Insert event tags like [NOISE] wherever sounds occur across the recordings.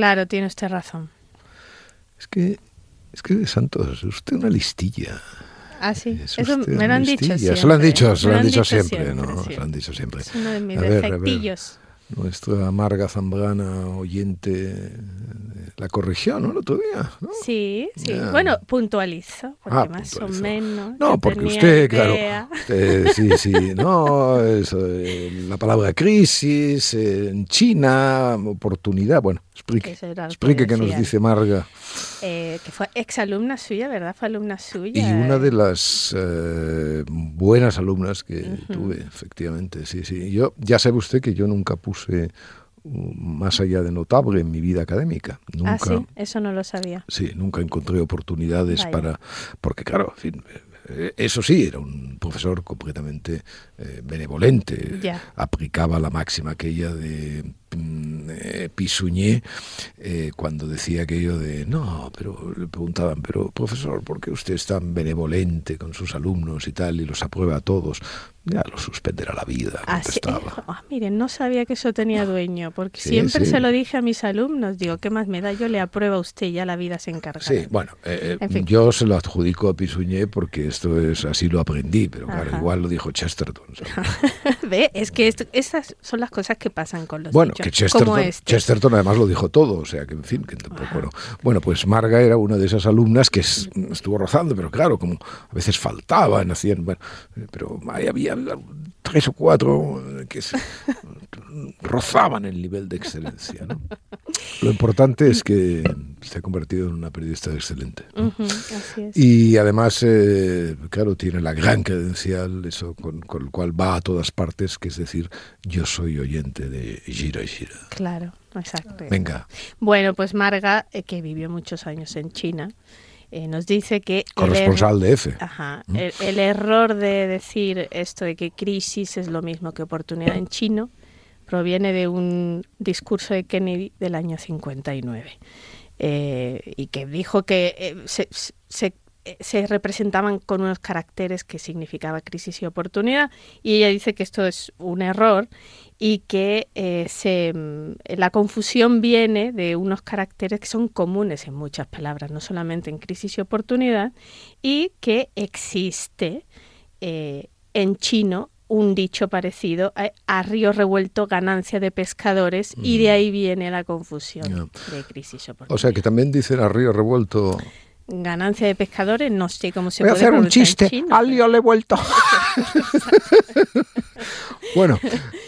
Claro, tiene usted razón. Es que, es que, Santos, es usted una listilla. Ah, sí. Eso me lo han dicho siempre. Se lo han dicho, se lo han dicho siempre, ¿no? Se lo han dicho siempre. Es uno de mis defectillos. Nuestra amarga zambrana oyente la corrigió, ¿no? El otro día. ¿no? Sí, sí. Bueno, puntualizo, porque ah, más o menos. No, porque usted, claro. sí, sí. No, eh, la palabra crisis, en China, oportunidad. Bueno, explique. Explique qué nos dice Marga. Eh, que fue exalumna suya, ¿verdad? Fue alumna suya. Y una de las eh, buenas alumnas que tuve, efectivamente, sí, sí. Yo, ya sabe usted que yo nunca puse más allá de notable en mi vida académica. Ah, nunca, ah, sí, eso no lo sabía. Sí, nunca encontré oportunidades para, porque claro, en fin, eh, eso sí, era un profesor completamente eh, benevolente, aplicaba la máxima aquella de mm, eh, Pisuñé cuando decía aquello de, no, pero le preguntaban, pero profesor, ¿por qué usted es tan benevolente con sus alumnos y tal y los aprueba a todos? ya lo suspenderá la vida. Ah, [LAUGHS] ah, miren, no sabía que eso tenía dueño, porque siempre se lo dije a mis alumnos, digo, ¿qué más me da? Yo le apruebo a usted, ya la vida se encarga. Sí, bueno, eh, eh, yo se lo adjudico a Pisuñé porque esto es así lo aprendí, pero claro, igual lo dijo Chesterton. [LAUGHS] Ve, es que esas son las cosas que pasan con los Bueno, que Chesterton, este. Chesterton además lo dijo todo, o sea que en fin, que tampoco... Bueno, bueno, pues Marga era una de esas alumnas que estuvo rozando, pero claro, como a veces faltaban, hacían, bueno, eh, pero ahí había tres o cuatro que rozaban el nivel de excelencia. Lo importante es que se ha convertido en una periodista excelente. Y además, eh, claro, tiene la gran credencial, eso con, con, el cual va a todas partes, que es decir, yo soy oyente de Gira Gira. Claro, exacto. Venga. Bueno, pues Marga, eh, que vivió muchos años en China, eh, nos dice que... Corresponsal de F. Ajá, ¿Mm? el, error de decir esto de que crisis es lo mismo que oportunidad en chino proviene de un discurso de Kennedy del año 59 eh, y que dijo que eh, se, se representaban con unos caracteres que significaba crisis y oportunidad y ella dice que esto es un error y que eh, mm, la confusión viene de unos caracteres que son comunes en muchas palabras, no solamente en crisis y oportunidad, y que existe eh, en chino un dicho parecido a, río revuelto ganancia de pescadores y de mm. ahí viene la confusión de crisis oportunidad. O sea que también dicen a río revuelto ganancia de pescadores, no sé cómo se Voy puede a hacer un chiste, al lío le he vuelto. [LAUGHS] bueno,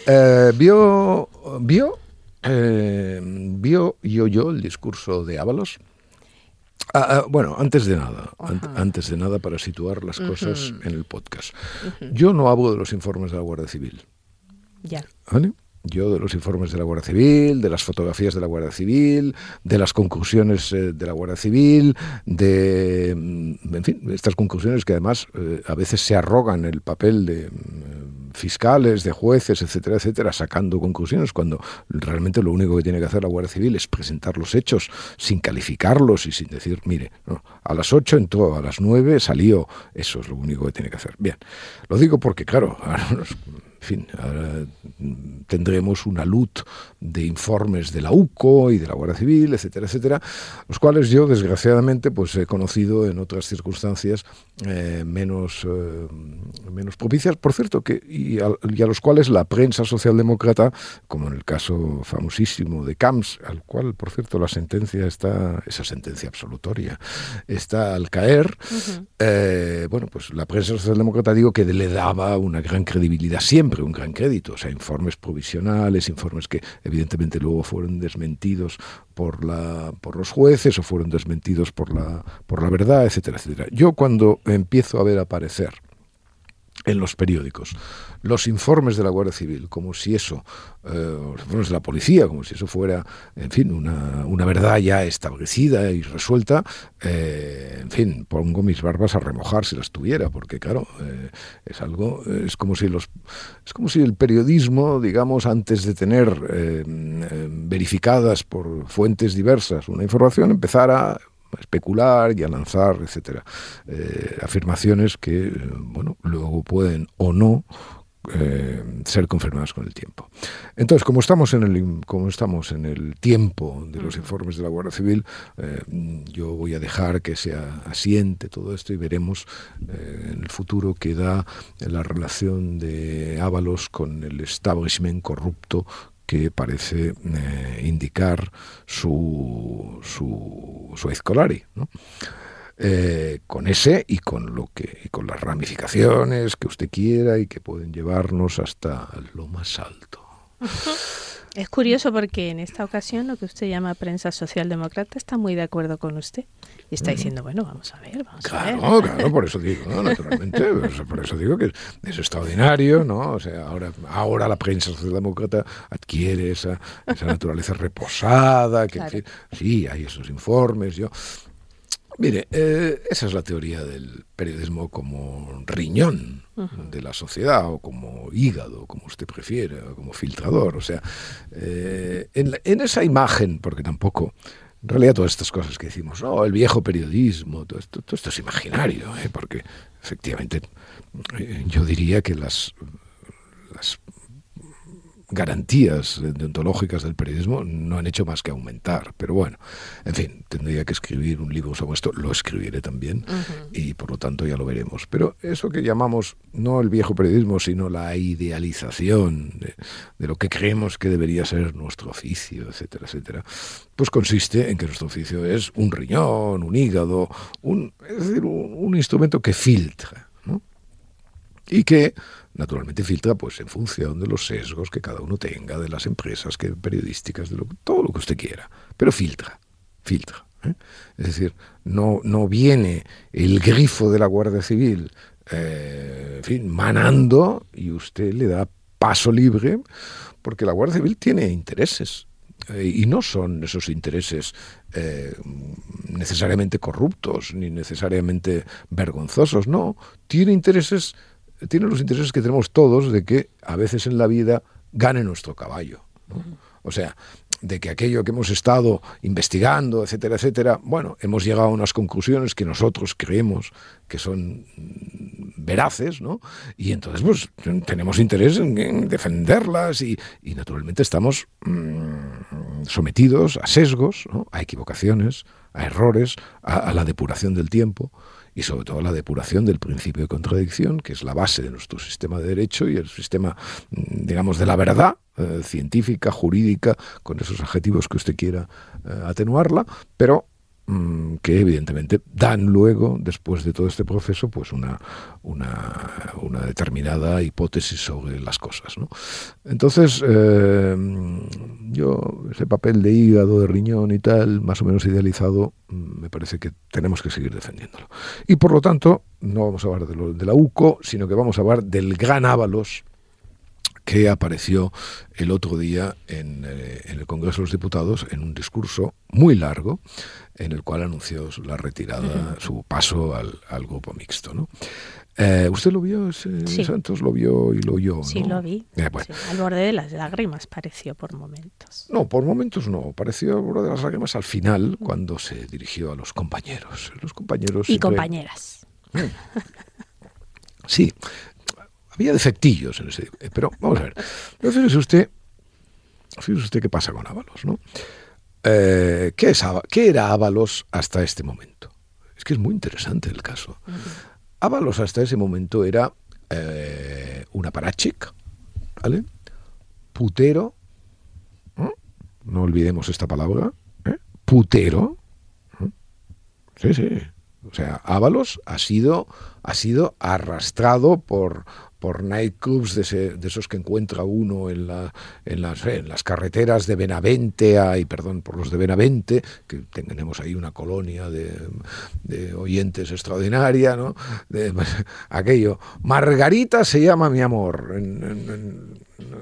eh, vio, vio, eh, vio yo yo el discurso de Ábalos. Ah, ah, bueno, antes de nada, antes de nada para situar las cosas en el podcast. Yo no hablo de los informes de la Guardia Civil. Ya. ¿Vale? yo de los informes de la Guardia Civil, de las fotografías de la Guardia Civil, de las conclusiones eh, de la Guardia Civil, de, mm, en fin, estas conclusiones que además eh, a veces se arrogan el papel de mm, fiscales, de jueces, etcétera, etcétera, sacando conclusiones cuando realmente lo único que tiene que hacer la Guardia Civil es presentar los hechos sin calificarlos y sin decir, mire, a las 8 entró, a las 9 salió, eso es lo único que tiene que hacer. Bien, lo digo porque, claro, [LAUGHS] en fin, ahora tendremos una LUT de informes de la UCO y de la Guardia Civil, etcétera, etcétera, los cuales yo, desgraciadamente, pues he conocido en otras circunstancias eh, menos, eh, menos propicias, por cierto, que, y a, los cuales la prensa socialdemócrata, como en el caso famosísimo de Camps, al cual, por cierto, la sentencia está, esa sentencia absolutoria, está al caer, eh, bueno, pues la prensa socialdemócrata digo que le daba una gran credibilidad siempre un gran crédito, o sea, informes provisionales, informes que evidentemente luego fueron desmentidos por, la, por los jueces o fueron desmentidos por la, por la verdad, etcétera, etcétera. Yo cuando empiezo a ver aparecer en los periódicos. Los informes de la Guardia Civil, como si eso, eh, los informes de la policía, como si eso fuera, en fin, una, una verdad ya establecida y resuelta, eh, en fin, pongo mis barbas a remojar si las tuviera, porque claro, eh, es algo, es como si los, es como si el periodismo, digamos, antes de tener verificadas por fuentes diversas una información, empezara especular y a lanzar, etcétera, eh, afirmaciones que, bueno, luego pueden o no eh, ser confirmadas con el tiempo. Entonces, como estamos en el, como estamos en el tiempo de los informes de la Guardia Civil, eh, yo voy a dejar que se asiente todo esto y veremos en el futuro que da la relación de Ábalos con el establishment corrupto que parece eh, indicar su, su, su Escolari, eh, con ese y con lo que y con las ramificaciones que usted quiera y que pueden llevarnos hasta lo más alto. Es curioso porque en esta ocasión lo que usted llama prensa socialdemócrata está muy de acuerdo con usted y está diciendo, bueno, vamos a ver, vamos a ver. Claro, por eso digo, ¿no? naturalmente, [LAUGHS] por eso digo que es extraordinario, ¿no? O sea, ahora, ahora la prensa socialdemócrata adquiere esa, esa naturaleza reposada, que sí, hay esos informes, yo Mire, eh, esa es la teoría del periodismo como riñón de la sociedad o como hígado, como usted prefiere, o como filtrador. O sea, eh, en, esa imagen, porque tampoco, en realidad todas estas cosas que decimos, no, el viejo periodismo, todo esto, todo esto es imaginario, ¿eh? porque efectivamente yo diría que las, las garantías deontológicas del periodismo no han hecho más que aumentar. Pero bueno, en fin, tendría que escribir un libro sobre esto, lo escribiré también y por lo tanto ya lo veremos. Pero eso que llamamos no el viejo periodismo, sino la idealización de, lo que creemos que debería ser nuestro oficio, etcétera, etcétera, pues consiste en que nuestro oficio es un riñón, un hígado, un, es decir, un, instrumento que filtra. Y que naturalmente filtra pues en función de los sesgos que cada uno tenga, de las empresas que periodísticas, de todo lo que usted quiera, pero filtra, filtra. ¿eh? Es decir, no, no viene el grifo de la Guardia Civil, eh, manando y usted le da paso libre, porque la Guardia Civil tiene intereses. Eh, y no son esos intereses necesariamente corruptos ni necesariamente vergonzosos, no, tiene intereses tiene los intereses que tenemos todos de que a veces en la vida gane nuestro caballo. O sea, de que aquello que hemos estado investigando, etcétera, etcétera, bueno, hemos llegado a unas conclusiones que nosotros creemos que son veraces, ¿no? Y entonces, pues, tenemos interés en, defenderlas y, naturalmente estamos mm, sometidos a sesgos, a equivocaciones, a errores, a la depuración del tiempo y sobre todo la depuración del principio de contradicción, que es la base de nuestro sistema de derecho y el sistema, mm, digamos, de la verdad eh, científica, jurídica, con esos adjetivos que usted quiera eh, atenuarla, pero que evidentemente dan luego, después de todo este proceso, pues una, una, una determinada hipótesis sobre las cosas. ¿no? Entonces, eh, yo, ese papel de hígado, de riñón y tal, más o menos idealizado, mm, me parece que tenemos que seguir defendiéndolo. Y por lo tanto, no vamos a hablar de, lo, de la UCO, sino que vamos a hablar del gran Ábalos, que apareció el otro día en, eh, en, el Congreso de los Diputados en un discurso muy largo en el cual anunció la retirada, su paso al, al grupo mixto. ¿no? Eh, ¿Usted lo vio, Santos? Lo vio y lo oyó. Sí, lo vi. Eh, al borde de las lágrimas pareció por momentos. No, por momentos no. Pareció al borde de las lágrimas al final, cuando se dirigió a los compañeros. Los compañeros y compañeras. Mm. Sí, había defectillos en ese. Eh, pero vamos a ver. fíjese usted, fíjese usted qué pasa con Ábalos, ¿no? Eh, ¿qué, es, ¿Qué era Ábalos hasta este momento? Es que es muy interesante el caso. Ábalos hasta ese momento era eh, un aparachic, ¿vale? Putero, no olvidemos esta palabra, ¿eh? putero. Sí, sí. O sea, Ábalos ha sido, ha sido arrastrado por, por nightclubs de, de esos que encuentra uno en, la, en, las, en las carreteras de Benavente, ay, perdón, por los de Benavente, que tenemos ahí una colonia de, de oyentes extraordinaria, ¿no? De, [LAUGHS] aquello, Margarita se llama mi amor,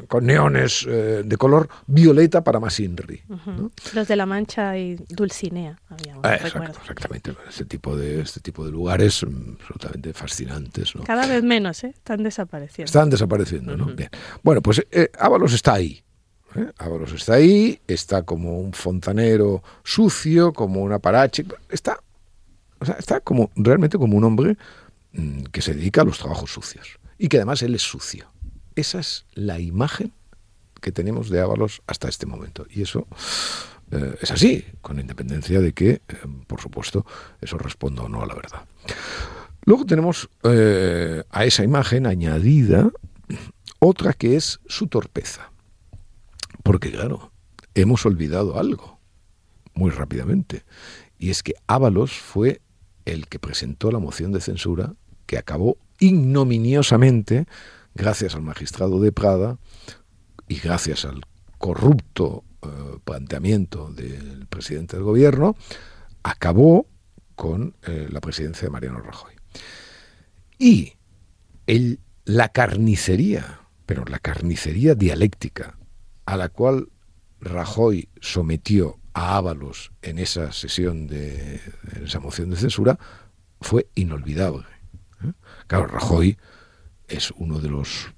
con neones eh, de color violeta para más Inri. Los de La Mancha y Dulcinea. Ah, exactamente. Este tipo, de, este tipo de lugares mm, absolutamente fascinantes. Cada vez menos, ¿eh? Están desapareciendo. Están desapareciendo, ¿no? Bien. Bueno, pues eh, Ábalos está ahí. ¿eh? Ábalos está ahí, está como un fontanero sucio, como un aparache. Está, o sea, está como realmente como un hombre mm, que se dedica a los trabajos sucios. Y que además él es sucio. Esa es la imagen que tenemos de Ábalos hasta este momento. Y eso eh, es así, con independencia de que, eh, por supuesto, eso responda o no a la verdad. Luego tenemos eh, a esa imagen añadida otra que es su torpeza. Porque, claro, hemos olvidado algo muy rápidamente. Y es que Ábalos fue el que presentó la moción de censura que acabó ignominiosamente gracias al magistrado de Prada y gracias al corrupto eh, planteamiento del presidente del gobierno, acabó con eh, la presidencia de Mariano Rajoy. Y el, la carnicería, pero la carnicería dialéctica a la cual Rajoy sometió a Ábalos en esa sesión de en esa moción de censura fue inolvidable. ¿eh? Claro, Rajoy es uno de los,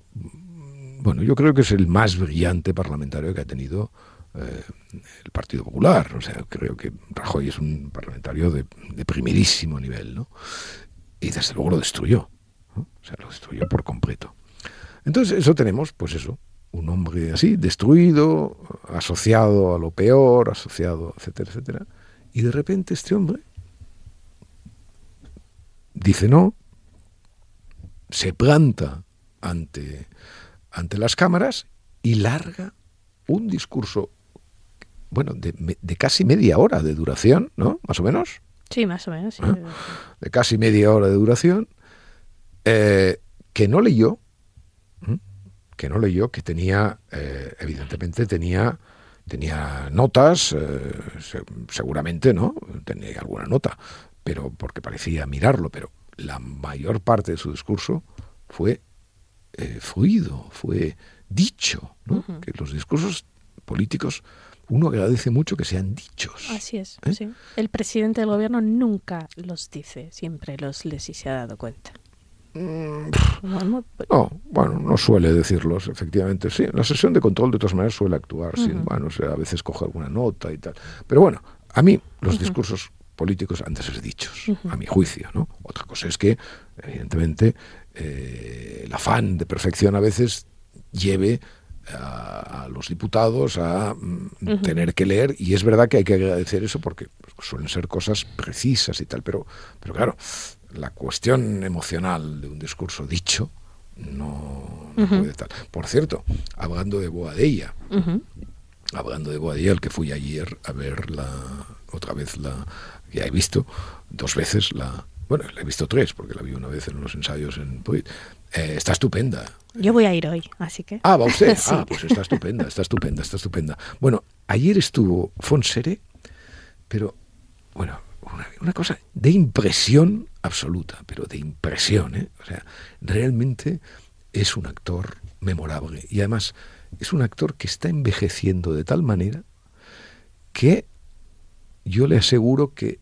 bueno, yo creo que es el más brillante parlamentario que ha tenido eh, el Partido Popular. O sea, creo que Rajoy es un parlamentario de, primerísimo nivel, ¿no? Y desde luego lo destruyó. O sea, lo destruyó por completo. Entonces, eso tenemos, pues eso, un hombre así, destruido, asociado a lo peor, asociado, etcétera, etcétera. Y de repente este hombre dice no, se planta ante, ante las cámaras y larga un discurso, bueno, de, casi media hora de duración, ¿no? Más o menos. Sí, más o menos. ¿Ah? De casi media hora de duración, eh, que no leyó, que no leyó, que tenía, eh, evidentemente tenía, tenía notas, eh, seguramente, ¿no? Tenía alguna nota, pero porque parecía mirarlo, pero la mayor parte de su discurso fue eh, fluido, fue dicho, ¿no? Que los discursos políticos uno agradece mucho que sean dichos. Así es. ¿eh? El presidente del gobierno nunca los dice, siempre los les y se ha dado cuenta. Mm, no, bueno, no suele decirlos, efectivamente. Sí, en la sesión de control de todas maneras suele actuar, bueno, a veces coge alguna nota y tal. Pero bueno, a mí los discursos políticos han de ser dichos, a mi juicio. ¿no? Otra cosa es que, evidentemente, eh, el afán de perfección a veces lleve a, los diputados a mm, tener que leer y es verdad que hay que agradecer eso porque suelen ser cosas precisas y tal, pero, pero claro, la cuestión emocional de un discurso dicho no, puede estar. Por cierto, hablando de Boadella, hablando de Boadella, el que fui ayer a ver la otra vez la ya he visto dos veces la bueno, la he visto tres, porque la vi una vez en los ensayos en eh, está estupenda. Yo voy a ir hoy, así que. Ah, va usted. [LAUGHS] Ah, pues está estupenda, está estupenda, está estupenda. Bueno, ayer estuvo Fonsere, pero, bueno, una, cosa de impresión absoluta, pero de impresión, ¿eh? O sea, realmente es un actor memorable. Y además, es un actor que está envejeciendo de tal manera que yo le aseguro que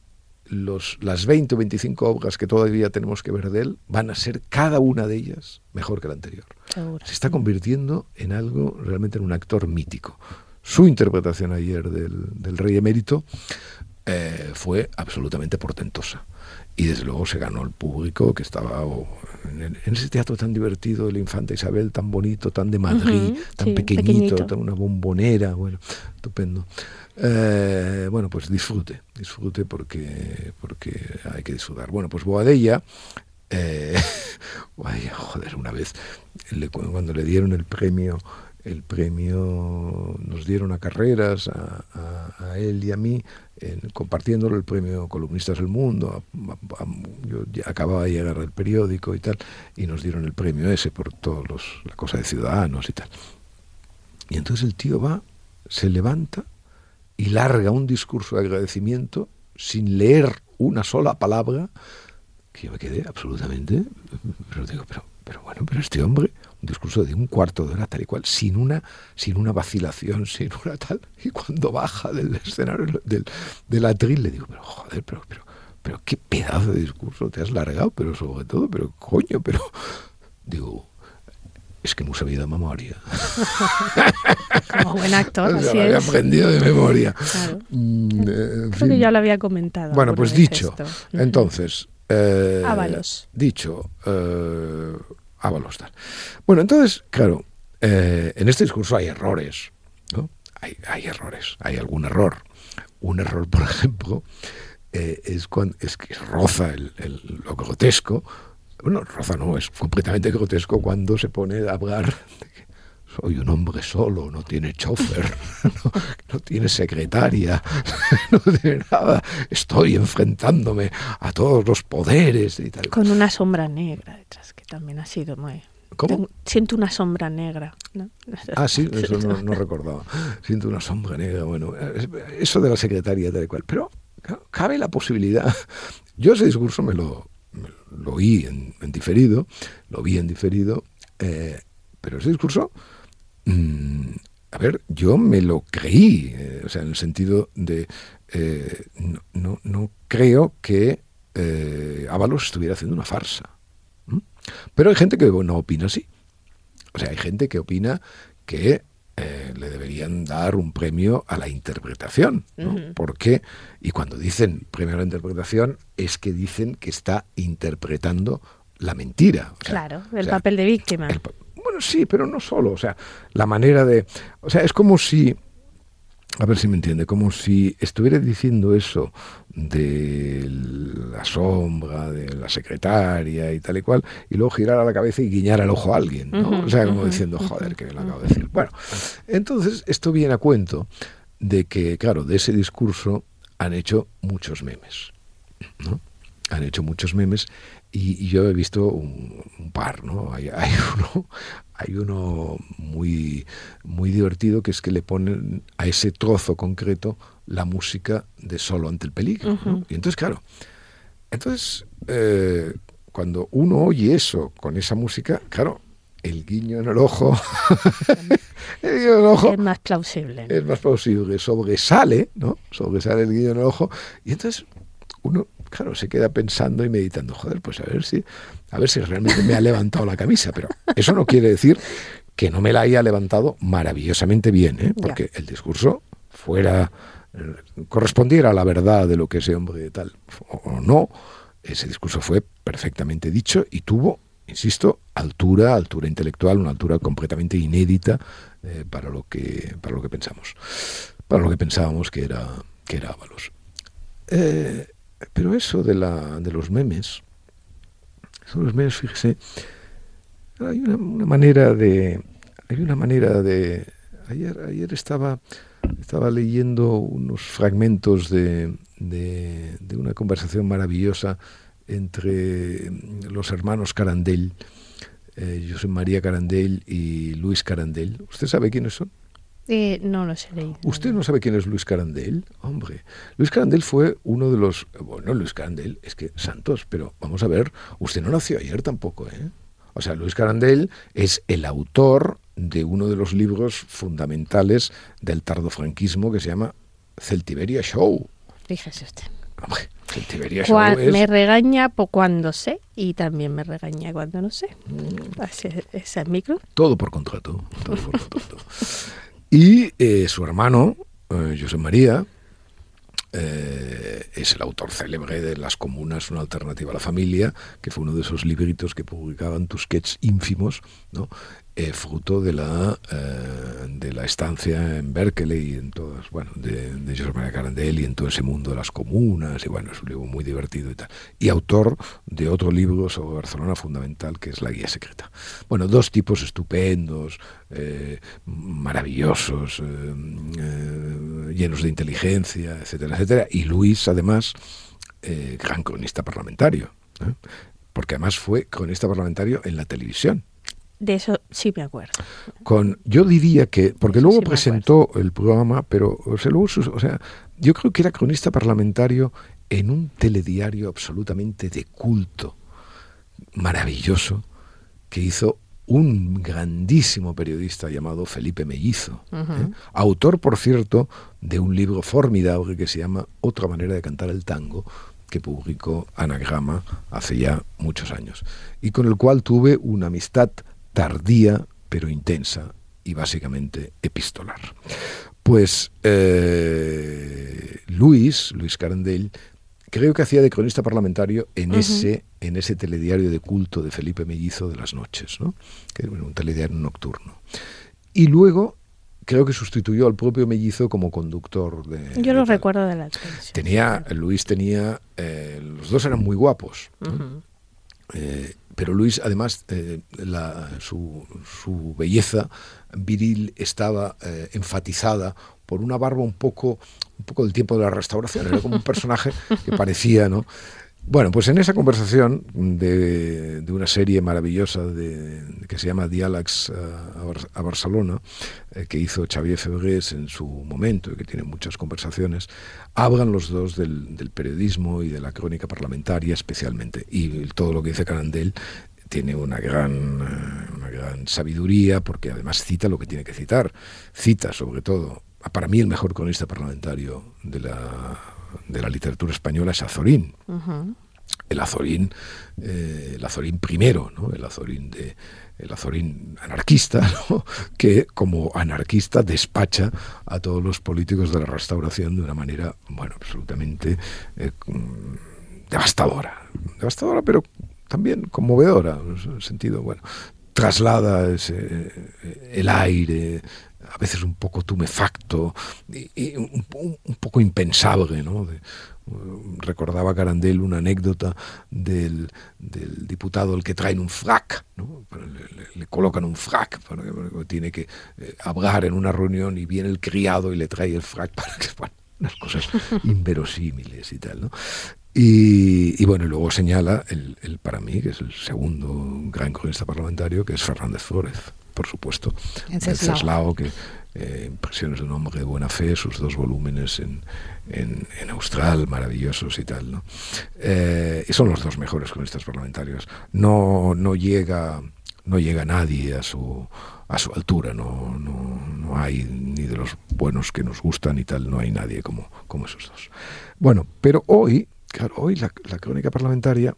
los, las 20 o 25 obras que todavía tenemos que ver de él van a ser cada una de ellas mejor que la anterior. Se está convirtiendo en algo, realmente en un actor mítico. Su interpretación ayer del, rey emérito eh, fue absolutamente portentosa. Y desde luego se ganó el público que estaba en, ese teatro tan divertido de la Infanta Isabel, tan bonito, tan de Madrid, tan pequeñito, tan una bombonera, bueno, estupendo. Eh, bueno, pues disfrute, disfrute porque, porque hay que disfrutar. Bueno, pues Boadella, eh, [LAUGHS] joder, una vez cuando le dieron el premio el premio, nos dieron a carreras, a, él y a mí, compartiéndolo el premio Columnistas del Mundo. yo acababa de llegar al periódico y tal, y nos dieron el premio ese por todos los, la cosa de ciudadanos y tal. Y entonces el tío va, se levanta y larga un discurso de agradecimiento sin leer una sola palabra, que yo me quedé absolutamente, pero digo, pero, pero bueno, pero este hombre un discurso de un cuarto de hora tal y cual, sin una, sin una vacilación, sin una tal. Y cuando baja del escenario, del, del atril, le digo, pero joder, pero, pero, pero qué pedazo de discurso te has largado, pero sobre todo, pero coño, pero digo, es que no sabía de memoria. [LAUGHS] Como buen actor, [LAUGHS] así lo había aprendido de memoria. Mm, eh, Creo que ya lo había comentado. Bueno, pues dicho, entonces... Eh, Ábalos. Dicho, eh, Ábalos tal. Bueno, entonces, claro, eh, en este discurso hay errores, ¿no? Hay, hay, errores, hay algún error. Un error, por [LAUGHS] ejemplo, eh, es, cuando, es que roza el, lo grotesco. Bueno, roza no, es completamente grotesco cuando se pone a hablar soy un hombre solo, no tiene chofer, [LAUGHS] no, no, tiene secretaria, [LAUGHS] no tiene nada, estoy enfrentándome a todos los poderes y tal. Con una sombra negra detrás, que también ha sido muy... ¿Cómo? Siento una sombra negra. ¿no? [LAUGHS] Ah, sí, eso no, no, recordaba. Siento una sombra negra. Bueno, eso de la secretaria tal y cual. Pero cabe la posibilidad. Yo ese discurso me lo, lo oí en, diferido, lo vi en diferido, eh, pero ese discurso, mmm, a ver, yo me lo creí, eh, o sea, en el sentido de, eh, no, no, no, creo que eh, Ábalos estuviera haciendo una farsa. Pero hay gente que no opina así. O sea, hay gente que opina que eh, le deberían dar un premio a la interpretación. ¿no? ¿Por qué? Y cuando dicen premio a la interpretación, es que dicen que está interpretando la mentira. claro, el papel de víctima. Bueno, sí, pero no solo. O sea, la manera de. O sea, es como si a ver si me entiende, como si estuviera diciendo eso de la sombra, de la secretaria y tal y cual, y luego girara la cabeza y guiñara el ojo a alguien, ¿no? o sea, como diciendo, joder, que me lo acabo de decir. Bueno, entonces esto viene a cuento de que, claro, de ese discurso han hecho muchos memes, ¿no? Han hecho muchos memes y, yo he visto un, par, ¿no? Hay, [LAUGHS] hay, uno, hay uno muy, muy divertido que es que le ponen a ese trozo concreto la música de Solo ante el peligro. Y entonces, claro, entonces eh, cuando uno oye eso con esa música, claro, el guiño en el ojo, [LAUGHS] el guiño en el ojo es más plausible. Es más plausible, sobresale, ¿no? Sobresale el guiño en el ojo. Y entonces uno claro, se queda pensando y meditando, joder, pues a ver si, a ver si realmente me ha levantado la camisa, pero eso no quiere decir que no me la haya levantado maravillosamente bien, ¿eh? porque el discurso fuera correspondiera a la verdad de lo que ese hombre tal o no, ese discurso fue perfectamente dicho y tuvo, insisto, altura, altura intelectual, una altura completamente inédita eh, para lo que para lo que pensamos, para lo que pensábamos que era que era Ábalos. Eh, pero eso de, la, de los memes, son los memes, fíjese, hay una, manera de, hay una manera de, ayer, ayer estaba, estaba leyendo unos fragmentos de, de, de una conversación maravillosa entre los hermanos Carandel, eh, José María Carandel y Luis Carandel. ¿Usted sabe quiénes son? Eh, no lo sé. ¿Usted no sabe quién es Luis Carandel? Hombre, Luis Carandel fue uno de los... Bueno, Luis Carandel, es que Santos, pero vamos a ver, usted no nació ayer tampoco, ¿eh? O sea, Luis Carandel es el autor de uno de los libros fundamentales del tardofranquismo que se llama Celtiberia Show. Fíjese usted. Hombre, Celtiberia Show es... Me regaña por cuando sé y también me regaña cuando no sé. Mm. Ese es mi Todo por contrato. Todo por contrato. [LAUGHS] Y eh, su hermano, eh, José María, eh, es el autor célebre de Las Comunas, una alternativa a la familia, que fue uno de esos libritos que publicaban Tusquets ínfimos, ¿no? Eh, fruto de la, eh, de la estancia en Berkeley y en todas, bueno, de, de José María Carandel y en todo ese mundo de las comunas, y bueno, es un libro muy divertido y tal. Y autor de otro libro sobre Barcelona fundamental, que es La Guía Secreta. Bueno, dos tipos estupendos, eh, maravillosos, llenos de inteligencia, etcétera, etcétera. Y Luis, además, gran cronista parlamentario, porque además fue cronista parlamentario en la televisión. De eso sí me acuerdo. Con, yo diría que, porque luego presentó el programa, pero o sea, luego, o sea, yo creo que era cronista parlamentario en un telediario absolutamente de culto, maravilloso, que hizo un grandísimo periodista llamado Felipe Mellizo, ¿eh? autor, por cierto, de un libro formidable que se llama Otra manera de cantar el tango, que publicó Anagrama hace ya muchos años, y con el cual tuve una amistad tardía pero intensa y básicamente epistolar. Pues eh, Luis, Luis Carandell, creo que hacía de cronista parlamentario en, ese, en ese telediario de culto de Felipe Mellizo de las noches, ¿no? que era un telediario nocturno. Y luego creo que sustituyó al propio Mellizo como conductor de... Yo lo recuerdo de la televisión. Tenía, Luis tenía, eh, los dos eran muy guapos pero Luis, además, eh, su, belleza viril estaba eh, enfatizada por una barba un poco, un poco del tiempo de la restauración. Era como un personaje que parecía, ¿no? Bueno, pues en esa conversación de, una serie maravillosa de, que se llama Diálegs eh, a, Barcelona, eh, que hizo Xavier Febrés en su momento y que tiene muchas conversaciones, hablan los dos del, periodismo y de la crónica parlamentaria especialmente. Y todo lo que dice Carandel tiene una gran, eh, una gran sabiduría porque además cita lo que tiene que citar. Cita sobre todo, para mí el mejor cronista parlamentario de la de la literatura española es Azorín. El Azorín, eh, el Azorín primero, ¿no? el Azorín de el Azorín anarquista, [LAUGHS] que como anarquista despacha a todos los políticos de la restauración de una manera, bueno, absolutamente eh, devastadora. Devastadora, pero también conmovedora, en el sentido, bueno, traslada ese, el aire, a veces un poco tumefacto y, un, poco impensable, ¿no? recordaba Carandel una anécdota del, diputado el que traen un frac, ¿no? le, colocan un frac, porque, tiene que eh, hablar en una reunión y viene el criado y le trae el frac para que, bueno, unas cosas [LAUGHS] inverosímiles y tal, ¿no? Y, bueno, y luego señala el, el, para mí, que es el segundo gran cronista parlamentario, que es Fernández Flórez por supuesto. Ceslao, que eh, Impresiones de un hombre de buena fe, sus dos volúmenes en, en, Austral, maravillosos y tal. ¿no? Eh, y son los dos mejores cronistas parlamentarios. No, no, llega, no llega nadie a su, a su altura, no, no, no, hay ni de los buenos que nos gustan y tal, no hay nadie como, como esos dos. Bueno, pero hoy, claro, hoy la, la crónica parlamentaria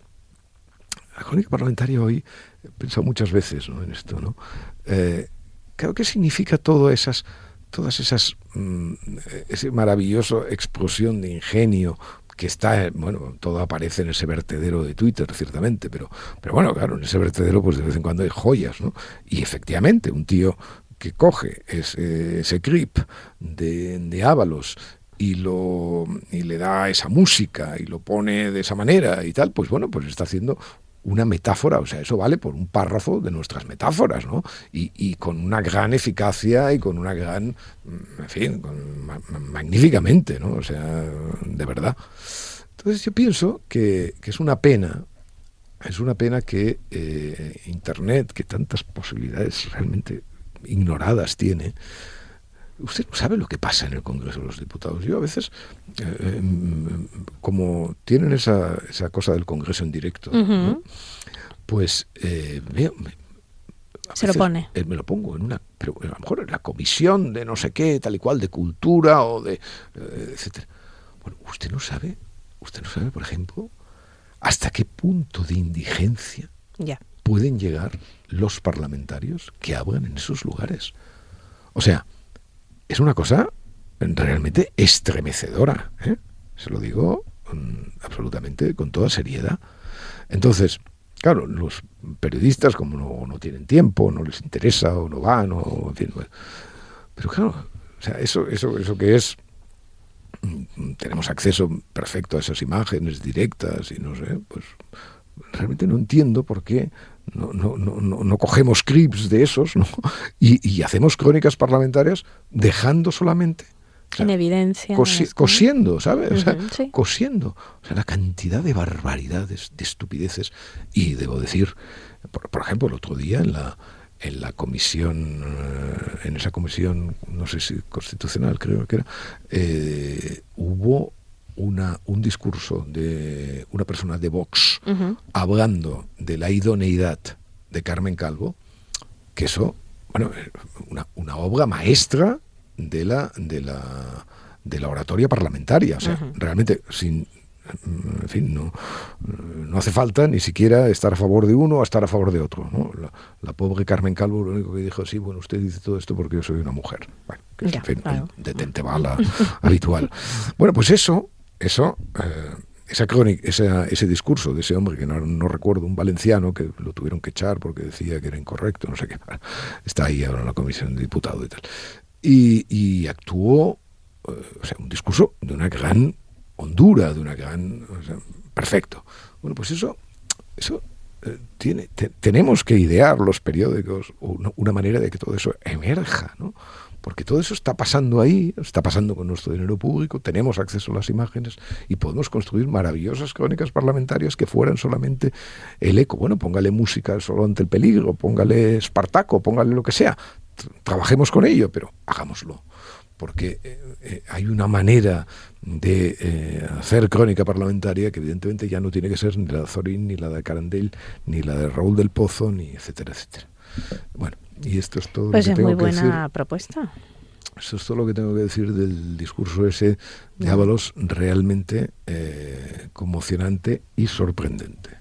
la crónica parlamentaria hoy, he pensado muchas veces en esto, ¿no? Eh, creo que significa todo esas, todas esas, mm, ese maravilloso explosión de ingenio que está, bueno, todo aparece en ese vertedero de Twitter, ciertamente, pero, pero bueno, claro, en ese vertedero pues de vez en cuando hay joyas, ¿no? Y efectivamente, un tío que coge ese, ese clip de, de Ábalos y, lo, y le da esa música y lo pone de esa manera y tal, pues bueno, pues está haciendo una metáfora, o sea, eso vale por un párrafo de nuestras metáforas, ¿no? Y, con una gran eficacia y con una gran, mm, en fin, magníficamente, ¿no? O sea, de verdad. Entonces yo pienso que, es una pena, es una pena que eh, Internet, que tantas posibilidades realmente ignoradas tiene, Usted no sabe lo que pasa en el Congreso de los Diputados. Yo a veces, eh, em, como tienen esa, esa, cosa del Congreso en directo, pues eh, veo... Se lo pone. Eh, me lo pongo en una, pero a lo mejor en la comisión de no sé qué, tal y cual, de cultura o de, etcétera. Bueno, usted no sabe, usted no sabe, por ejemplo, hasta qué punto de indigencia pueden llegar los parlamentarios que hablan en esos lugares. O sea, es una cosa realmente estremecedora. ¿eh? Se lo digo absolutamente con toda seriedad. Entonces, Claro, los periodistas, como no, no, tienen tiempo, no les interesa, o no van, o en fin. Pero claro, o sea, eso, eso, eso que es mm, tenemos acceso perfecto a esas imágenes directas y no sé, pues realmente no entiendo por qué no, no, no, no cogemos clips de esos ¿no? y, y, hacemos crónicas parlamentarias dejando solamente en evidencia. cosiendo, ¿sabes? O sea, cosiendo. O sea, la cantidad de barbaridades, de estupideces. Y debo decir, por, ejemplo, el otro día en la, en la comisión, eh, en esa comisión, no sé si constitucional, creo que era, eh, hubo una, un discurso de una persona de Vox hablando de la idoneidad de Carmen Calvo, que eso, bueno, una, una obra maestra de la, de la, de la oratoria parlamentaria. O sea, realmente sin, en fin, no, no hace falta ni siquiera estar a favor de uno o estar a favor de otro. ¿no? La, pobre Carmen Calvo lo único que dijo, sí, bueno, usted dice todo esto porque yo soy una mujer. Bueno, que es, en fin, detente bala [LAUGHS] habitual. Bueno, pues eso, eso... Eh, esa crónica, ese discurso de ese hombre que no, no, recuerdo, un valenciano que lo tuvieron que echar porque decía que era incorrecto, no sé qué, está ahí ahora en la comisión de diputados y tal y, actuó, eh, o sea, un discurso de una gran hondura, de una gran... perfecto. Bueno, pues eso, eso eh, tiene, tenemos que idear los periódicos una, una, manera de que todo eso emerja, ¿no? Porque todo eso está pasando ahí, está pasando con nuestro dinero público, tenemos acceso a las imágenes y podemos construir maravillosas crónicas parlamentarias que fueran solamente el eco. Bueno, póngale música solo ante el peligro, póngale Espartaco, póngale lo que sea, trabajemos con ello, pero hagámoslo. Porque eh, eh, hay una manera de eh, hacer crónica parlamentaria que evidentemente ya no tiene que ser ni la de Zorín, ni la de Carandel, ni la de Raúl del Pozo, ni etcétera, etcétera. Bueno, y esto es todo pues lo que es muy buena propuesta. Eso es todo lo que tengo que decir del discurso ese de Ábalos, realmente conmocionante y sorprendente.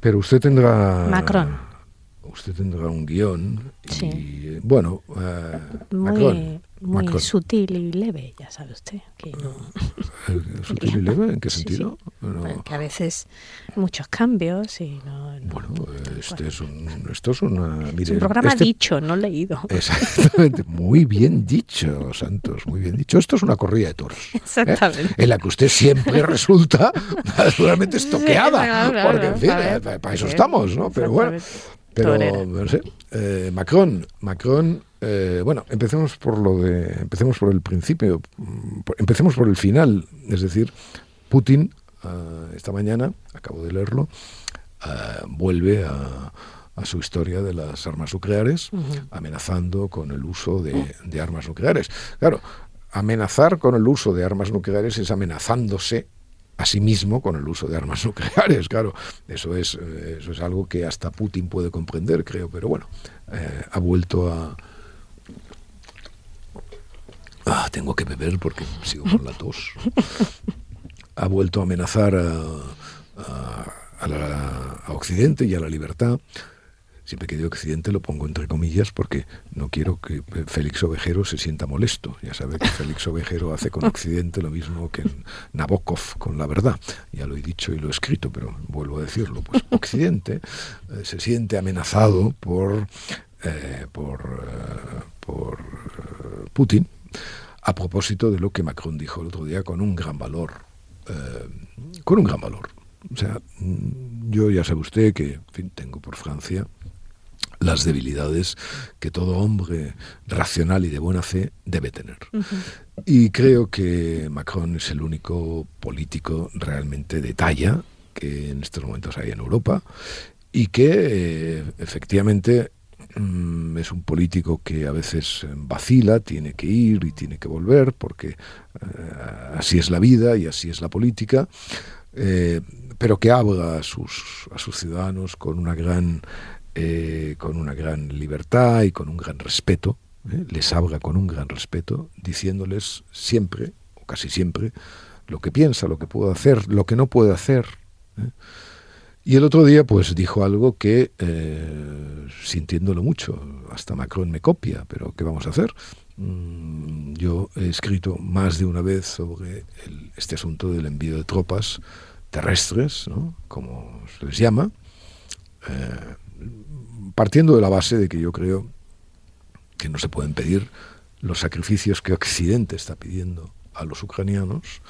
Pero usted tendrá... Macron usted tendrá un guion y, bueno, uh, muy, Macron, muy Macron. sutil y leve, ya sabe usted. Que no, ¿Sutil y [LAUGHS] leve? ¿En qué Sí, sentido? sí. Bueno, que a veces muchos cambios y no... no- bueno, este es un, esto es una... es mire, un programa este- dicho, no leído. [LAUGHS] Exactamente, muy bien dicho, Santos, muy bien dicho. Esto es una corrida de toros. ¿eh? Exactamente. En la que usted siempre [LAUGHS] resulta naturalmente estoqueada. claro, porque, en fin, eh, para eso estamos, ¿no? Pero bueno. Pero Torera. no sé. Eh, Macron, Macron, eh, bueno, empecemos por lo de, empecemos por el principio, mm, empecemos por el final, es decir, Putin ah, esta mañana, acabo de leerlo, ah, vuelve a, a su historia de las armas nucleares, amenazando con el uso de, de armas nucleares. Claro, amenazar con el uso de armas nucleares es amenazándose a sí mismo con el uso de armas [LAUGHS] nucleares, claro. Eso es, eh, eso es algo que hasta Putin puede comprender, creo, pero bueno, eh, ha vuelto a... Ah, tengo que beber porque sigo con la tos. Ha vuelto a amenazar a Occidente y a la libertad. Siempre que digo Occidente lo pongo entre comillas porque no quiero que Félix Ovejero se sienta molesto. Ya sabe que Félix Ovejero hace con Occidente lo mismo que Nabokov con la verdad. Ya lo he dicho y lo he escrito, pero vuelvo a decirlo. Pues Occidente eh, se siente amenazado por, eh, por, eh, por eh, Putin a propósito de lo que Macron dijo el otro día con un gran valor. con un gran valor. O sea, mm, yo ya sabe usted que en fin, tengo por Francia las debilidades que todo hombre racional y de buena fe debe tener. Y creo que Macron es el único político realmente de talla que en estos momentos hay en Europa y que eh, efectivamente mm, es un político que a veces vacila, tiene que ir y tiene que volver, porque eh, así es la vida y así es la política, eh, pero que habla a sus, a sus ciudadanos con una gran eh, con una gran libertad y con un gran respeto, ¿eh? les habla con un gran respeto, diciéndoles siempre, o casi siempre, lo que piensa, lo que puede hacer, lo que no puede hacer. ¿eh? Y el otro día, pues dijo algo que, eh, sintiéndolo mucho, hasta Macron me copia, pero ¿qué vamos a hacer? Mm, yo he escrito más de una vez sobre este asunto del envío de tropas terrestres, como se les llama, partiendo de la base de que yo creo que no se pueden pedir los sacrificios que Occidente está pidiendo a los ucranianos,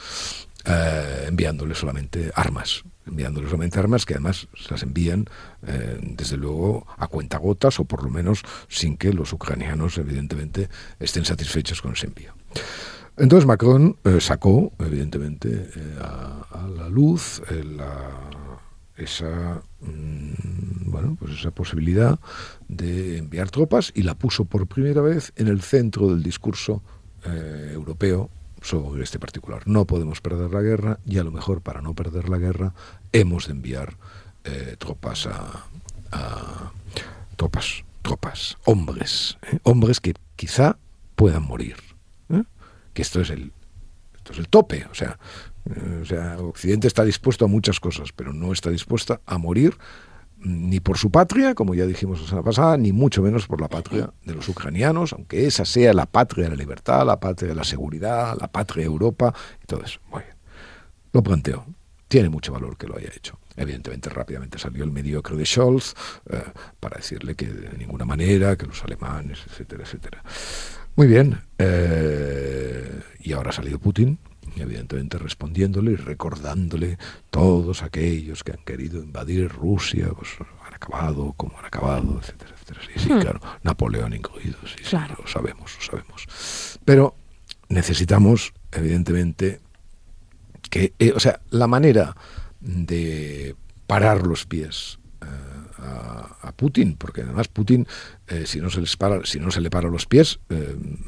eh, enviándoles solamente armas, enviándoles solamente armas que además las envían eh, desde luego a cuentagotas o por lo menos sin que los ucranianos evidentemente estén satisfechos con ese envío. Entonces Macron eh, sacó evidentemente a, la luz esa mm, pues esa posibilidad de enviar tropas y la puso por primera vez en el centro del discurso europeo sobre este particular. No podemos perder la guerra y a lo mejor para no perder la guerra hemos de enviar eh, tropas a, tropas, tropas, hombres, ¿eh? hombres que quizá puedan morir. ¿eh? Que esto es el esto es el tope, o sea, o sea, Occidente está dispuesto a muchas cosas, pero no está dispuesta a morir ni por su patria, como ya dijimos la semana pasada, ni mucho menos por la patria de los ucranianos, aunque esa sea la patria de la libertad, la patria de la seguridad, la patria de Europa y todo eso. Muy bien. Lo planteo. Tiene mucho valor que lo haya hecho. Evidentemente rápidamente salió el mediocre de Scholz eh, para decirle que de ninguna manera, que los alemanes, etcétera, etcétera. Muy bien. Eh, y ahora ha salido Putin, evidentemente respondiéndole y recordándole todos aquellos que han querido invadir Rusia, pues han acabado como han acabado, etcétera, etcétera. Sí, sí, hmm. claro, Napoleón incluido, sí, claro. lo sabemos, lo sabemos. Pero necesitamos, evidentemente, que, eh, o sea, la manera de parar los pies eh, a, Putin, porque además Putin, eh, si, no se les para, si no se le para los pies,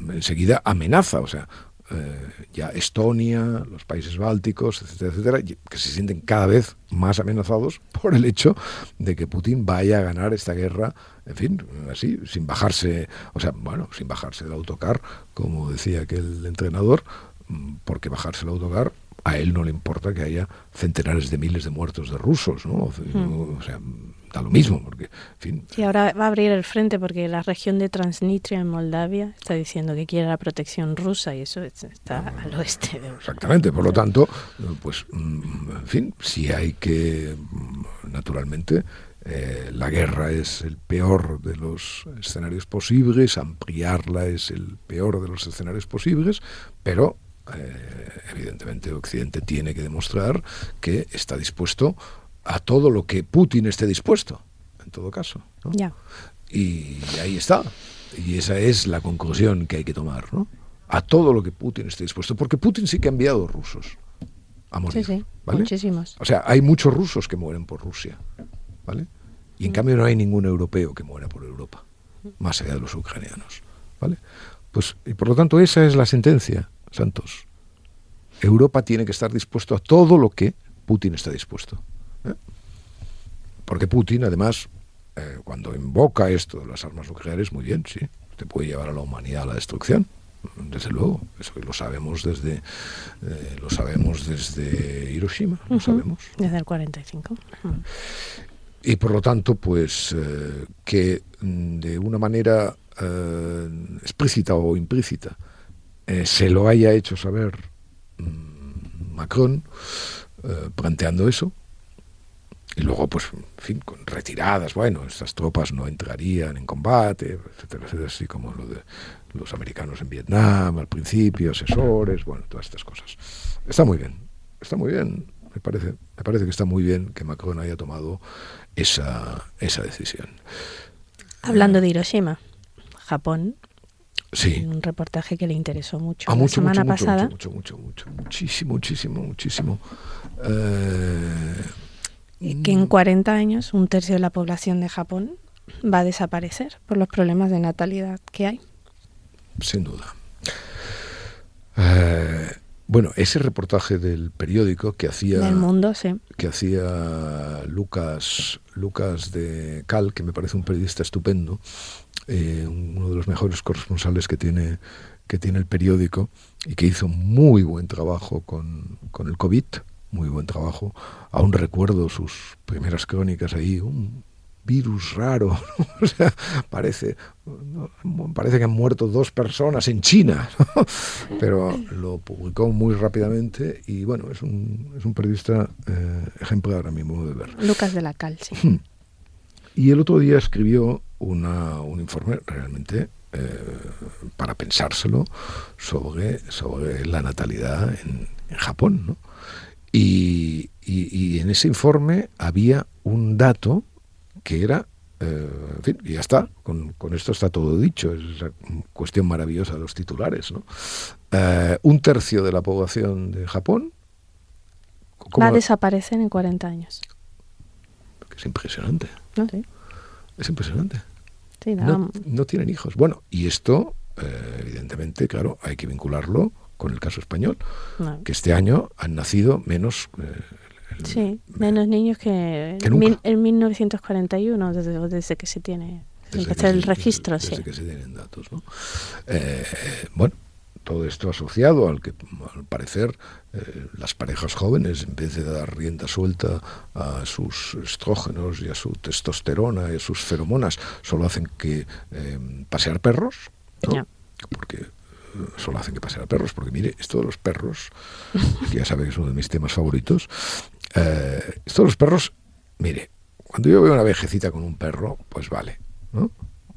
enseguida amenaza, o sea, eh, ya Estonia, los países bálticos, etcétera, etcétera, que se sienten cada vez más amenazados [LAUGHS] por el hecho de que Putin vaya a ganar esta guerra, en fin, así, sin bajarse, o sea, bueno, sin bajarse del autocar, como decía aquel entrenador, mm, porque bajarse del autocar a él no le importa que haya centenares de miles de muertos de rusos, ¿no? Hmm. O sea, da lo mismo, porque, en fin. Sí, ahora va a abrir el frente porque la región de Transnistria en Moldavia está diciendo que quiere la protección rusa y eso está al oeste de Exactamente, por lo tanto, pues, mm, en fin, si hay que, mm, naturalmente, eh, la guerra es el peor de los escenarios posibles, ampliarla es el peor de los escenarios posibles, pero eh, evidentemente Occidente tiene que demostrar que está dispuesto a todo lo que Putin esté dispuesto, en todo caso. Ya. Y ahí está. Y esa es la conclusión que hay que tomar, ¿no? A todo lo que Putin esté dispuesto. Porque Putin sí que ha enviado rusos a morir. Sí, sí, muchísimos. O sea, hay muchos rusos que mueren por Rusia, ¿vale? Y en mm. cambio no hay ningún europeo que muera por Europa, más allá de los ucranianos, ¿vale? Pues, y por lo tanto esa es la sentencia, Santos. Europa tiene que estar dispuesto a todo lo que Putin está dispuesto. ¿Eh? Porque Putin, además, eh, cuando invoca esto de las armas nucleares, muy bien, sí, te puede llevar a la humanidad a la destrucción. Desde luego, eso lo sabemos desde eh, lo sabemos desde Hiroshima, lo sabemos. Desde el 45. Y por lo tanto, pues que mm, de una manera explícita o implícita se lo haya hecho saber mm, Macron planteando eso, y luego, pues, en fin, con retiradas, bueno, estas tropas no entrarían en combate, etcétera, etcétera, así como lo de los americanos en Vietnam al principio, asesores, bueno, todas estas cosas. Está muy bien, está muy bien. Me parece, me parece que está muy bien que Macron haya tomado esa, esa decisión. Hablando de Hiroshima, Japón, Sí. Un reportaje que le interesó mucho ah, la semana mucho, pasada. Mucho, mucho, mucho, mucho, muchísimo, muchísimo, muchísimo. Eh, que en 40 años un tercio de la población de Japón va a desaparecer por los problemas de natalidad que hay. Sin duda. Eh, bueno, ese reportaje del periódico que hacía del mundo, sí. que hacía Lucas Lucas de Cal, que me parece un periodista estupendo, eh, uno de los mejores corresponsales que tiene que tiene el periódico y que hizo muy buen trabajo con, con el COVID muy buen trabajo. Aún recuerdo sus primeras crónicas ahí, un virus raro. [LAUGHS] o sea, parece, parece que han muerto dos personas en China. Pero lo publicó muy rápidamente y bueno, es un, es un periodista eh, ejemplar a mi modo de ver. Lucas de la Cal, sí. Hmm. Y el otro día escribió una, un informe realmente eh, para pensárselo sobre, sobre la natalidad en, en Japón. ¿no? Y, y, en ese informe había un dato que era, eh, en fin, y ya está, con, con, esto está todo dicho, es una cuestión maravillosa de los titulares. ¿no? Eh, un tercio de la población de Japón va a desaparecer en 40 años. Es impresionante. No, sí. Es impresionante. Sí, no, no, tienen hijos. Bueno, y esto, eh, evidentemente, claro, hay que vincularlo con el caso español, que este año han nacido menos... Eh, sí, menos niños que, en 1941, desde, desde, que se tiene desde el registro. Desde, sí. que se tienen datos. ¿no? Eh, bueno, todo esto asociado al que, al parecer, eh, las parejas jóvenes, en vez de dar rienda suelta a sus estrógenos y a su testosterona y a sus feromonas, solo hacen que pasear perros, ¿no? porque solo hacen que pasear a perros, porque mire, esto de los perros, que ya sabe que es uno de mis temas favoritos, eh, esto de los perros, mire, cuando yo veo una viejecita con un perro, pues vale.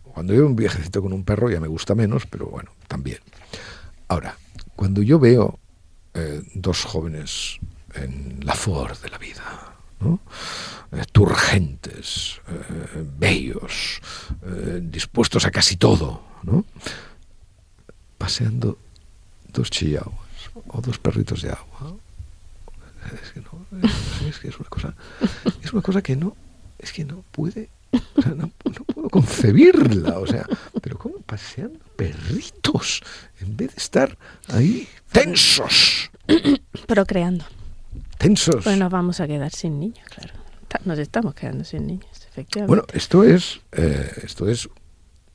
Cuando yo veo un viejecito con un perro ya me gusta menos, pero bueno, también. Ahora, cuando yo veo eh, dos jóvenes en la flor de la vida. Eh, turgentes, bellos, dispuestos a casi todo, ¿no? Paseando dos chihuahuas o dos perritos de agua. Es que, no, es, que es una cosa, es una cosa que no, es que no puede, o sea, no, puedo concebirla, o sea, pero ¿cómo paseando perritos en vez de estar ahí tensos? Procreando. Tensos. Pues nos vamos a quedar sin niños, claro. Nos estamos quedando sin niños, efectivamente. Bueno, esto es, eh, esto es,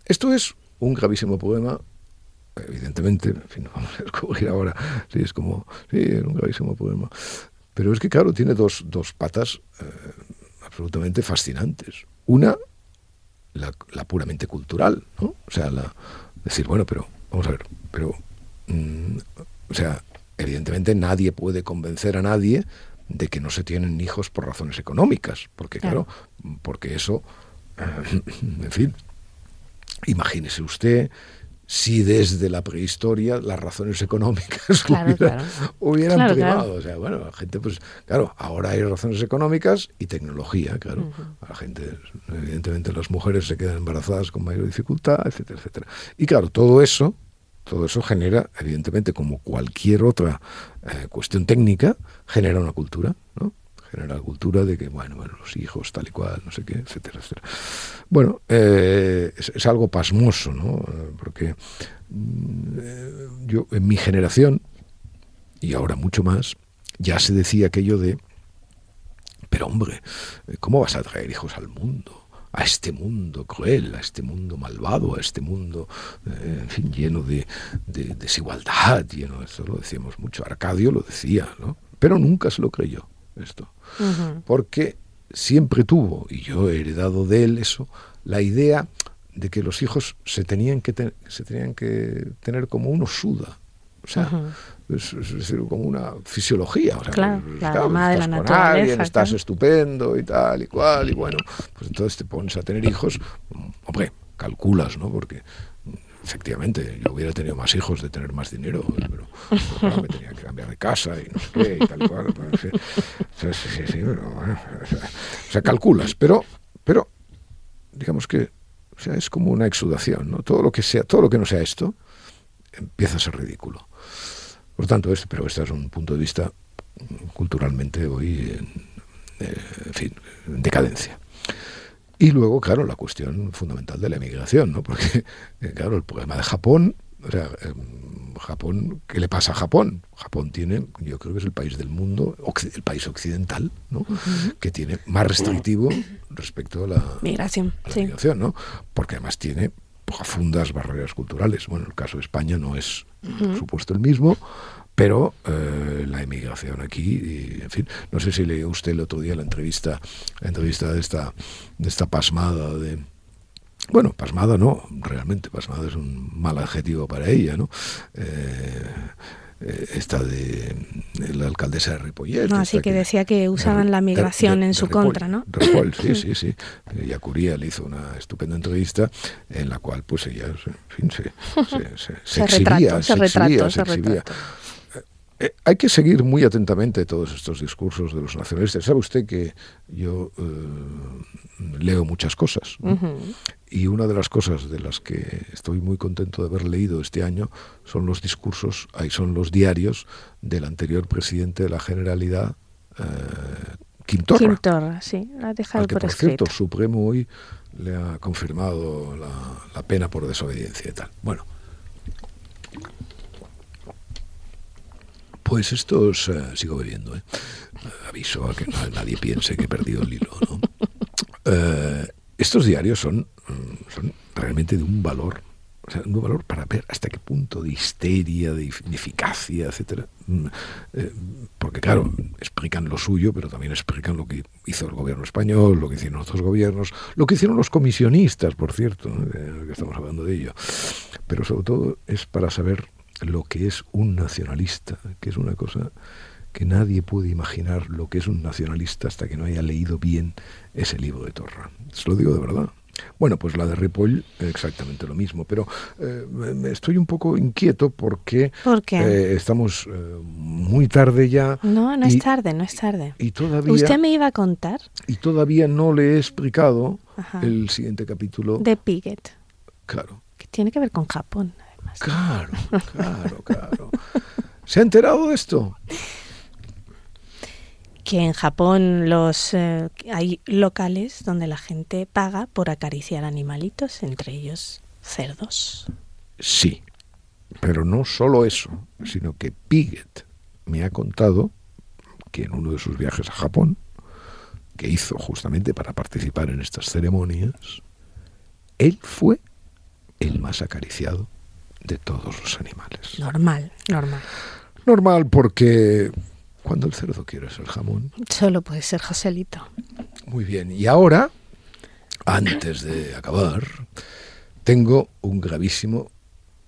esto es un gravísimo problema evidentemente, en fin, no vamos a descubrir ahora, sí, es como, sí, es un gravísimo problema. Pero es que, claro, tiene dos, dos patas eh, absolutamente fascinantes. Una, la, puramente cultural, ¿no? O sea, la, decir, bueno, pero, vamos a ver, pero, mm, o sea, evidentemente nadie puede convencer a nadie de que no se tienen hijos por razones económicas, porque, claro, porque eso, eh, en fin, imagínese usted si desde la prehistoria las razones económicas [LAUGHS] hubieran primado. O sea, bueno, la gente, pues, claro, ahora hay razones económicas y tecnología, claro. La gente, evidentemente, las mujeres se quedan embarazadas con mayor dificultad, etcétera, etcétera. Y claro, todo eso, todo eso genera, evidentemente, como cualquier otra eh, cuestión técnica, genera una cultura, ¿no? Genera la cultura de que, bueno, los hijos, tal y cual, no sé qué, etcétera, etcétera. Bueno, eh, es, algo pasmoso, ¿no? Porque mm, yo, en mi generación, y ahora mucho más, ya se decía aquello de, pero hombre, ¿cómo vas a traer hijos al mundo? a este mundo cruel, a este mundo malvado, a este mundo, eh, en fin, lleno de, desigualdad, lleno, eso lo decíamos mucho, Arcadio lo decía, ¿no? Pero nunca se lo creyó esto. Porque siempre tuvo, y yo he heredado de él eso, la idea de que los hijos se tenían que, se tenían que tener como uno suda. O sea, es, decir, como una fisiología. O sea, claro, pues, la de la naturaleza. estás estupendo y tal y cual, y bueno, pues entonces te pones a tener hijos, hombre, calculas, ¿no? Porque efectivamente, yo hubiera tenido más hijos de tener más dinero, pero, me tenía que cambiar de casa y no sé qué y tal y cual. Sí, sí, sí, o sea, calculas, pero, pero digamos que sea, es como una exudación, ¿no? Todo lo que sea, todo lo que no sea esto, empieza a ser ridículo. Por tanto, este, pero este es un punto de vista culturalmente hoy en, eh, en fin, en decadencia. Y luego, claro, la cuestión fundamental de la emigración, ¿no? Porque, eh, claro, el problema de Japón, o sea, em, Japón, ¿qué le pasa a Japón? Japón tiene, yo creo que es el país del mundo, el país occidental, ¿no? Que tiene más restrictivo respecto a la migración, migración, ¿no? Porque además tiene, profundas barreras culturales. Bueno, el caso de España no es, por supuesto, el mismo, pero eh, la emigración aquí, y, en fin, no sé si leyó usted el otro día la entrevista, la entrevista de esta, de esta pasmada de, bueno, pasmada no, realmente pasmada es un mal adjetivo para ella, ¿no? Eh, eh esta de, la alcaldesa de Ripollet. No, así que, decía que usaban la migración en su contra, ¿no? Ripoll, [LAUGHS] sí, sí, sí. Yacuría le hizo una estupenda entrevista en la cual pues ella en fin, se, se, se, se, se exhibía, retrató, se, exhibía, se exhibía. Retrató. Eh, hay que seguir muy atentamente todos estos discursos de los nacionalistas. Sabe usted que yo eh, leo muchas cosas. Y una de las cosas de las que estoy muy contento de haber leído este año son los discursos, ahí son los diarios del anterior presidente de la Generalidad, eh, Quintorra. Quintorra, sí, ha dejado que, por, cierto, Supremo hoy le ha confirmado la, la pena por desobediencia y tal. Bueno, Pues estos, eh, sigo bebiendo, ¿eh? aviso a que nadie piense que he perdido el hilo. ¿no? Eh, estos diarios son, mm, son realmente de un valor, o sea, un valor para ver hasta qué punto de histeria, de ineficacia, etcétera. Mm, porque claro, explican lo suyo, pero también explican lo que hizo el gobierno español, lo que hicieron otros gobiernos, lo que hicieron los comisionistas, por cierto, que estamos hablando de ello. Pero sobre todo es para saber lo que es un nacionalista, que es una cosa que nadie puede imaginar lo que es un nacionalista hasta que no haya leído bien ese libro de Torra. Se lo digo de verdad. Bueno, pues la de Ripoll, exactamente lo mismo, pero eh, estoy un poco inquieto porque eh, estamos eh, muy tarde ya. No, no es tarde, no es tarde. Y todavía, ¿Usted me iba a contar? Y todavía no le he explicado el siguiente capítulo. De Piget. Claro. Que tiene que ver con Japón. Claro, claro, claro. ¿Se ha enterado de esto? Que en Japón los eh, hay locales donde la gente paga por acariciar animalitos, entre ellos cerdos. Sí, pero no solo eso, sino que Piget me ha contado que en uno de sus viajes a Japón, que hizo justamente para participar en estas ceremonias, él fue el más acariciado de todos los animales. Normal, normal. Normal porque cuando el cerdo quiere ser jamón. Solo puede ser Joselito. Muy bien. Y ahora, antes de acabar, tengo un gravísimo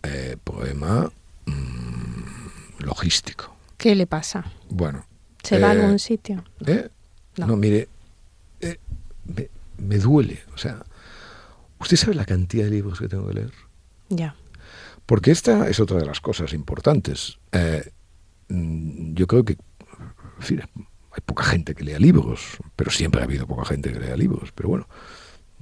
eh, poema mm, logístico. ¿Qué le pasa? Bueno. ¿Se va a algún eh, sitio? ¿eh? No. mire, me, me duele. O sea, ¿usted sabe la cantidad de libros que tengo que leer? Ya. Porque esta es otra de las cosas importantes. Eh, mm, yo creo que hay poca gente que lea libros, pero siempre ha habido poca gente que lea libros. Pero bueno,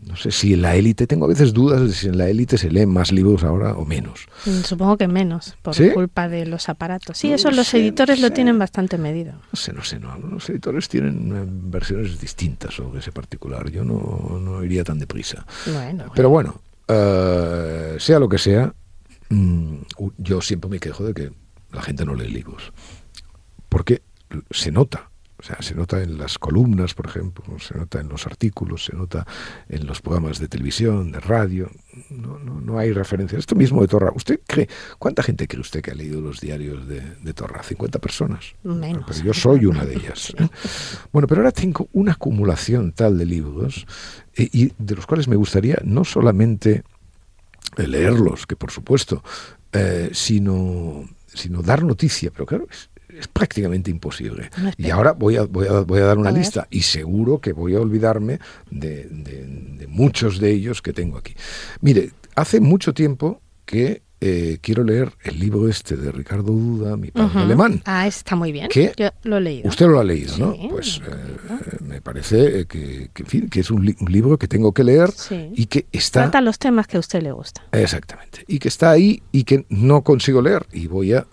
no sé si en la élite, tengo a veces dudas de si en la élite se leen más libros ahora o menos. Mm, supongo que menos, por culpa de los aparatos. Sí, eso los editores lo tienen bastante medido. No sé, no sé, no. Los editores tienen eh, versiones distintas sobre ese particular. Yo no, no iría tan deprisa. Bueno, Pero bueno, eh, sea lo que sea, yo siempre me quejo de que la gente no lee libros. Porque se nota, o sea, se nota en las columnas, por ejemplo, se nota en los artículos, se nota en los programas de televisión, de radio. No, no, no hay referencia. Esto mismo de Torra. ¿Usted cree? ¿Cuánta gente cree usted que ha leído los diarios de, de Torra? ¿50 personas? Menos. Pero yo soy una de ellas. ¿eh? [LAUGHS] Bueno, pero ahora tengo una acumulación tal de libros eh, y de los cuales me gustaría no solamente leerlos, que por supuesto, eh, sino, sino dar noticia, pero claro, es, prácticamente imposible. y ahora voy a, voy a, voy a dar una lista y seguro que voy a olvidarme de, de, muchos de ellos que tengo aquí. Mire, hace mucho tiempo que eh, quiero leer el libro este de Ricardo Duda, Mi padre alemán. Ah, está muy bien. Yo lo he leído. Usted lo ha leído, ¿no? Pues eh, me parece eh, que, que, es un, libro que tengo que leer y que está... Trata los temas que a usted le gusta. Exactamente. Y que está ahí y que no consigo leer y voy a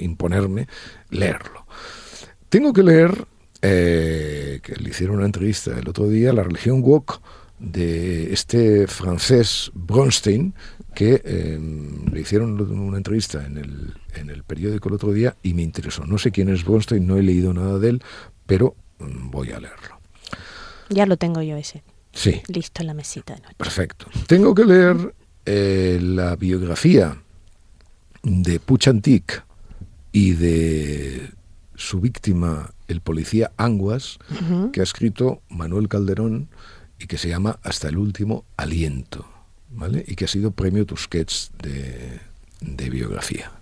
imponerme leerlo. Tengo que leer, que le hicieron una entrevista el otro día, La religión woke de este francés Bronstein, que em, le hicieron una entrevista en el, en el periódico el otro día y me interesó. No sé quién es Bronstein, no he leído nada de él, pero mm, voy a leerlo. Ya lo tengo yo ese. Sí. Listo en la mesita de noche. Perfecto. Tengo que leer eh, la biografía de Puchantik, y de su víctima, el policía Anguas, que ha escrito Manuel Calderón y que se llama Hasta el último aliento, ¿vale? Y que ha sido premio Tusquets de, de biografía.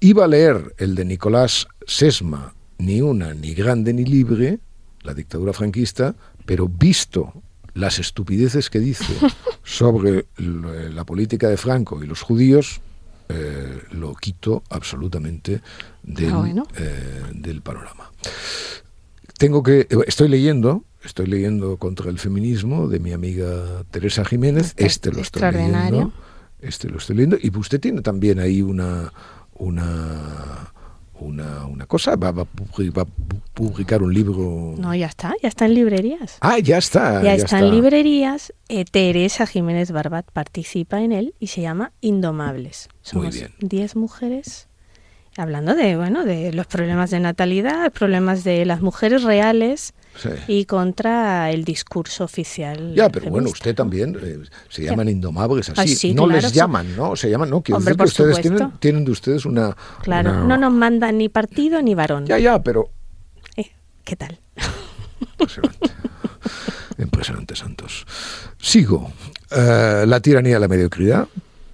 Iba a leer el de Nicolás Sesma, ni una, ni grande, ni libre, la dictadura franquista, pero visto las estupideces que dice [LAUGHS] sobre la política de Franco y los judíos, eh, lo quito absolutamente del, Ah, eh, del panorama. Tengo que, estoy leyendo, estoy leyendo contra el feminismo de mi amiga Teresa Jiménez. Este lo estoy leyendo. Este lo estoy leyendo. Y usted tiene también ahí una una una, una cosa. Va, va va a pu- publicar un libro. No, ya está, ya está en librerías. Ah, ya está. ya, está, en librerías. eh, Teresa Jiménez Barbat participa en él y se llama Indomables. Somos bien. 10 mujeres hablando de, bueno, de los problemas de natalidad, problemas de las mujeres reales Sí. y contra el discurso oficial. Ya, pero bueno, usted también eh, se llaman indomables así. Sí, no claro, les llaman, ¿no? Se llaman, no. Quiero Hombre, decir que ustedes supuesto. tienen, tienen de ustedes una. Claro, una- no nos mandan ni partido ni varón. Ya, ya, pero. Eh, ¿Qué tal? Impresionante. Impresionante, Santos. Sigo. Eh, la tiranía de la mediocridad,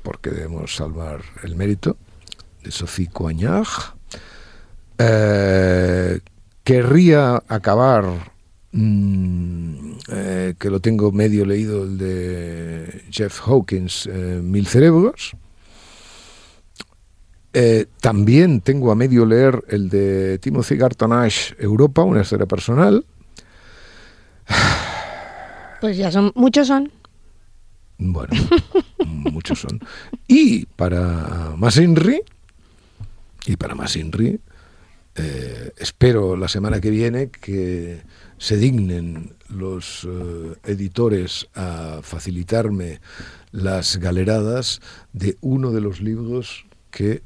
porque debemos salvar el mérito, de Sophie Coignard. Eh, querría acabar, mm, eh, que lo tengo medio leído, el de Jeff Hawkins, eh, Mil Cerebros. Eh, también tengo a medio leer el de Timothy Garton Ash, Europa, una historia personal. Pues ya son, muchos son. Bueno, [LAUGHS] muchos son. Y para más Inri, y para más Inri, eh, espero la semana que viene que se dignen los eh, editores a facilitarme las galeradas de uno de los libros que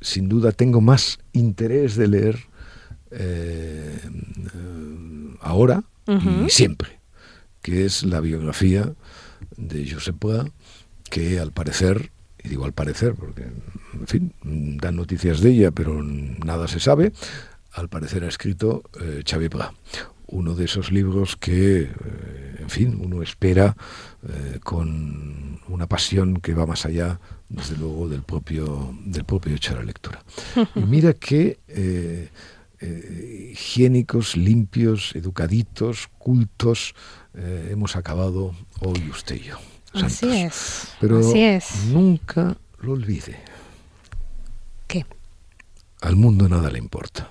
sin duda tengo más interés de leer eh, ahora y siempre, que es la biografía de Josep Pla, que al parecer, y digo al parecer porque, en fin, dan noticias de ella, pero nada se sabe, al parecer ha escrito eh, uno de esos libros que, eh, en fin, uno espera eh, con una pasión que va más allá, desde luego, del propio, del propio hecho de la lectura. Y [LAUGHS] mira que eh, higiénicos, limpios, educaditos, cultos, hemos acabado hoy usted y yo. Así es. Pero Así es. nunca lo olvide. ¿Qué? Al mundo nada le importa.